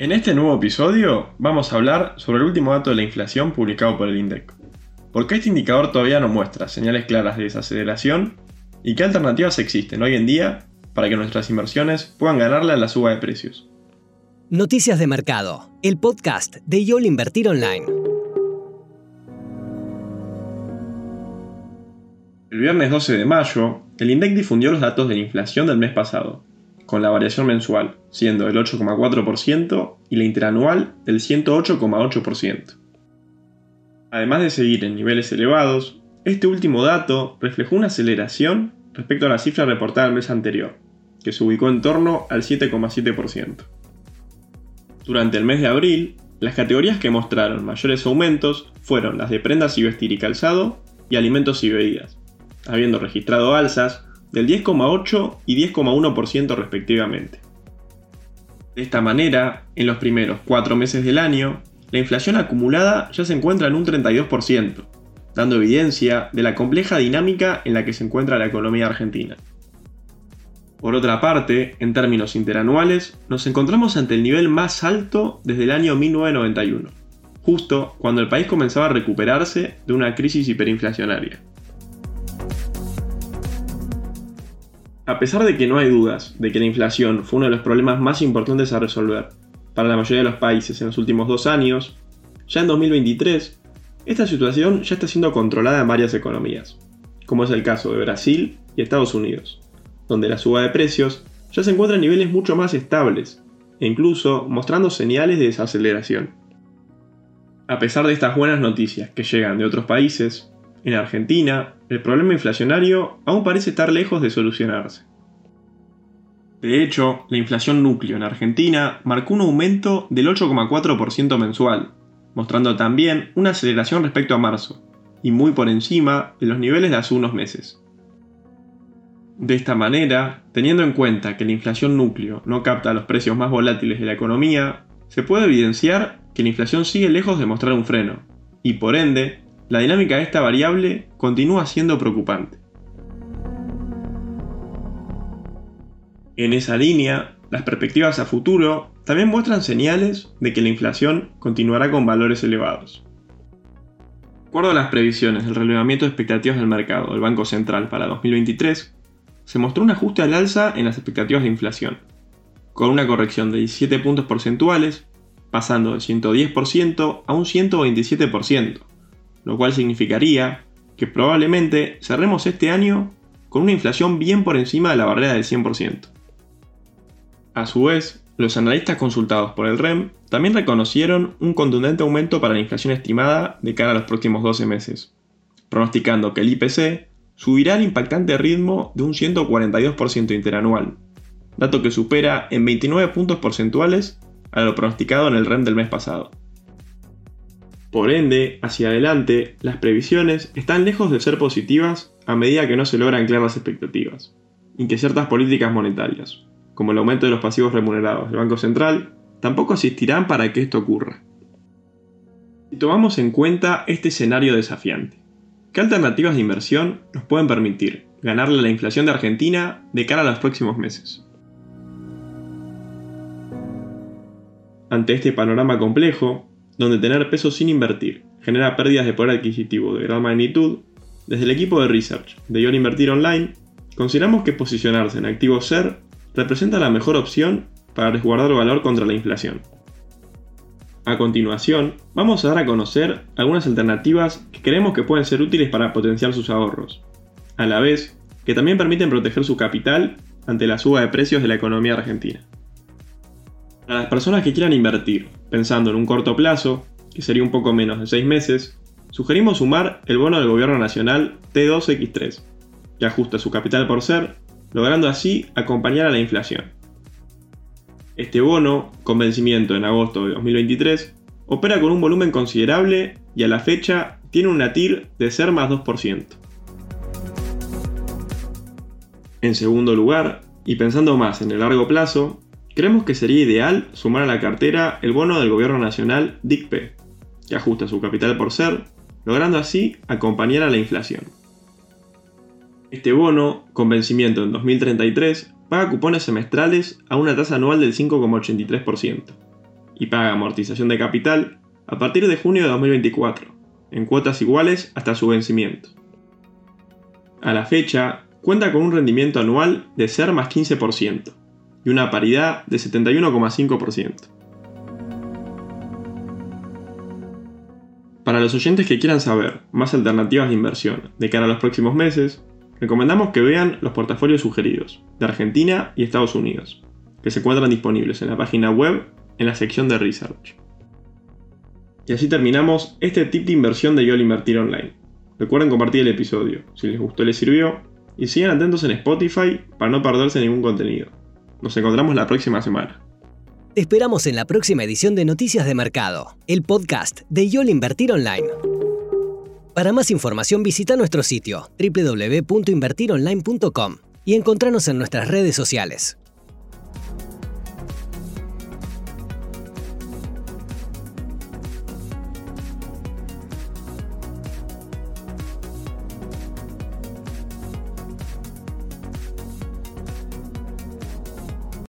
En este nuevo episodio vamos a hablar sobre el último dato de la inflación publicado por el INDEC. ¿Por qué este indicador todavía no muestra señales claras de desaceleración? ¿Y qué alternativas existen hoy en día para que nuestras inversiones puedan ganarle a la suba de precios? Noticias de Mercado, el podcast de YOL Invertir Online. El viernes 12 de mayo, el INDEC difundió los datos de la inflación del mes pasado, con la variación mensual, siendo del 8,4% y la interanual del 108,8%. Además de seguir en niveles elevados, este último dato reflejó una aceleración respecto a la cifra reportada el mes anterior, que se ubicó en torno al 7,7%. Durante el mes de abril, las categorías que mostraron mayores aumentos fueron las de prendas y vestir y calzado y alimentos y bebidas, habiendo registrado alzas del 10,8 y 10,1% respectivamente. De esta manera, en los primeros cuatro meses del año, la inflación acumulada ya se encuentra en un 32%, dando evidencia de la compleja dinámica en la que se encuentra la economía argentina. Por otra parte, en términos interanuales, nos encontramos ante el nivel más alto desde el año 1991, justo cuando el país comenzaba a recuperarse de una crisis hiperinflacionaria. A pesar de que no hay dudas de que la inflación fue uno de los problemas más importantes a resolver para la mayoría de los países en los últimos dos años, ya en 2023, esta situación ya está siendo controlada en varias economías, como es el caso de Brasil y Estados Unidos, donde la suba de precios ya se encuentra en niveles mucho más estables e incluso mostrando señales de desaceleración. A pesar de estas buenas noticias que llegan de otros países, en Argentina, el problema inflacionario aún parece estar lejos de solucionarse. De hecho, la inflación núcleo en Argentina marcó un aumento del 8,4% mensual, mostrando también una aceleración respecto a marzo, y muy por encima de los niveles de hace unos meses. De esta manera, teniendo en cuenta que la inflación núcleo no capta los precios más volátiles de la economía, se puede evidenciar que la inflación sigue lejos de mostrar un freno, y por ende, la dinámica de esta variable continúa siendo preocupante. En esa línea, las perspectivas a futuro también muestran señales de que la inflación continuará con valores elevados. De acuerdo a las previsiones del relevamiento de expectativas del mercado del Banco Central para 2023, se mostró un ajuste al alza en las expectativas de inflación, con una corrección de 17 puntos porcentuales, pasando del 110% a un 127%, lo cual significaría que probablemente cerremos este año con una inflación bien por encima de la barrera del 100%. A su vez, los analistas consultados por el REM también reconocieron un contundente aumento para la inflación estimada de cara a los próximos 12 meses, pronosticando que el IPC subirá al impactante ritmo de un 142% interanual, dato que supera en 29 puntos porcentuales a lo pronosticado en el REM del mes pasado. Por ende, hacia adelante, las previsiones están lejos de ser positivas a medida que no se logran anclar las expectativas, y que ciertas políticas monetarias, como el aumento de los pasivos remunerados del Banco Central, tampoco asistirán para que esto ocurra. Si tomamos en cuenta este escenario desafiante, ¿qué alternativas de inversión nos pueden permitir ganarle la inflación de Argentina de cara a los próximos meses? Ante este panorama complejo, donde tener peso sin invertir genera pérdidas de poder adquisitivo de gran magnitud, desde el equipo de research de Ion Invertir Online, consideramos que posicionarse en activos SER representa la mejor opción para resguardar valor contra la inflación. A continuación, vamos a dar a conocer algunas alternativas que creemos que pueden ser útiles para potenciar sus ahorros, a la vez que también permiten proteger su capital ante la suba de precios de la economía argentina. Para las personas que quieran invertir, pensando en un corto plazo, que sería un poco menos de 6 meses, sugerimos sumar el bono del Gobierno Nacional T2X3, que ajusta su capital por ser, logrando así acompañar a la inflación. Este bono, con vencimiento en agosto de 2023, opera con un volumen considerable y a la fecha tiene una TIR de ser más 2%. En segundo lugar, y pensando más en el largo plazo, Creemos que sería ideal sumar a la cartera el bono del Gobierno Nacional DICP, que ajusta su capital por ser, logrando así acompañar a la inflación. Este bono, con vencimiento en 2033, paga cupones semestrales a una tasa anual del 5,83%, y paga amortización de capital a partir de junio de 2024, en cuotas iguales hasta su vencimiento. A la fecha, cuenta con un rendimiento anual de ser más 15% y una paridad de 71,5%. Para los oyentes que quieran saber más alternativas de inversión de cara a los próximos meses, recomendamos que vean los portafolios sugeridos de Argentina y Estados Unidos, que se encuentran disponibles en la página web en la sección de Research. Y así terminamos este tip de inversión de YOL Invertir Online. Recuerden compartir el episodio, si les gustó les sirvió, y sigan atentos en Spotify para no perderse ningún contenido. Nos encontramos la próxima semana. Te esperamos en la próxima edición de Noticias de Mercado, el podcast de YOL Invertir Online. Para más información visita nuestro sitio www.invertironline.com y encontrarnos en nuestras redes sociales.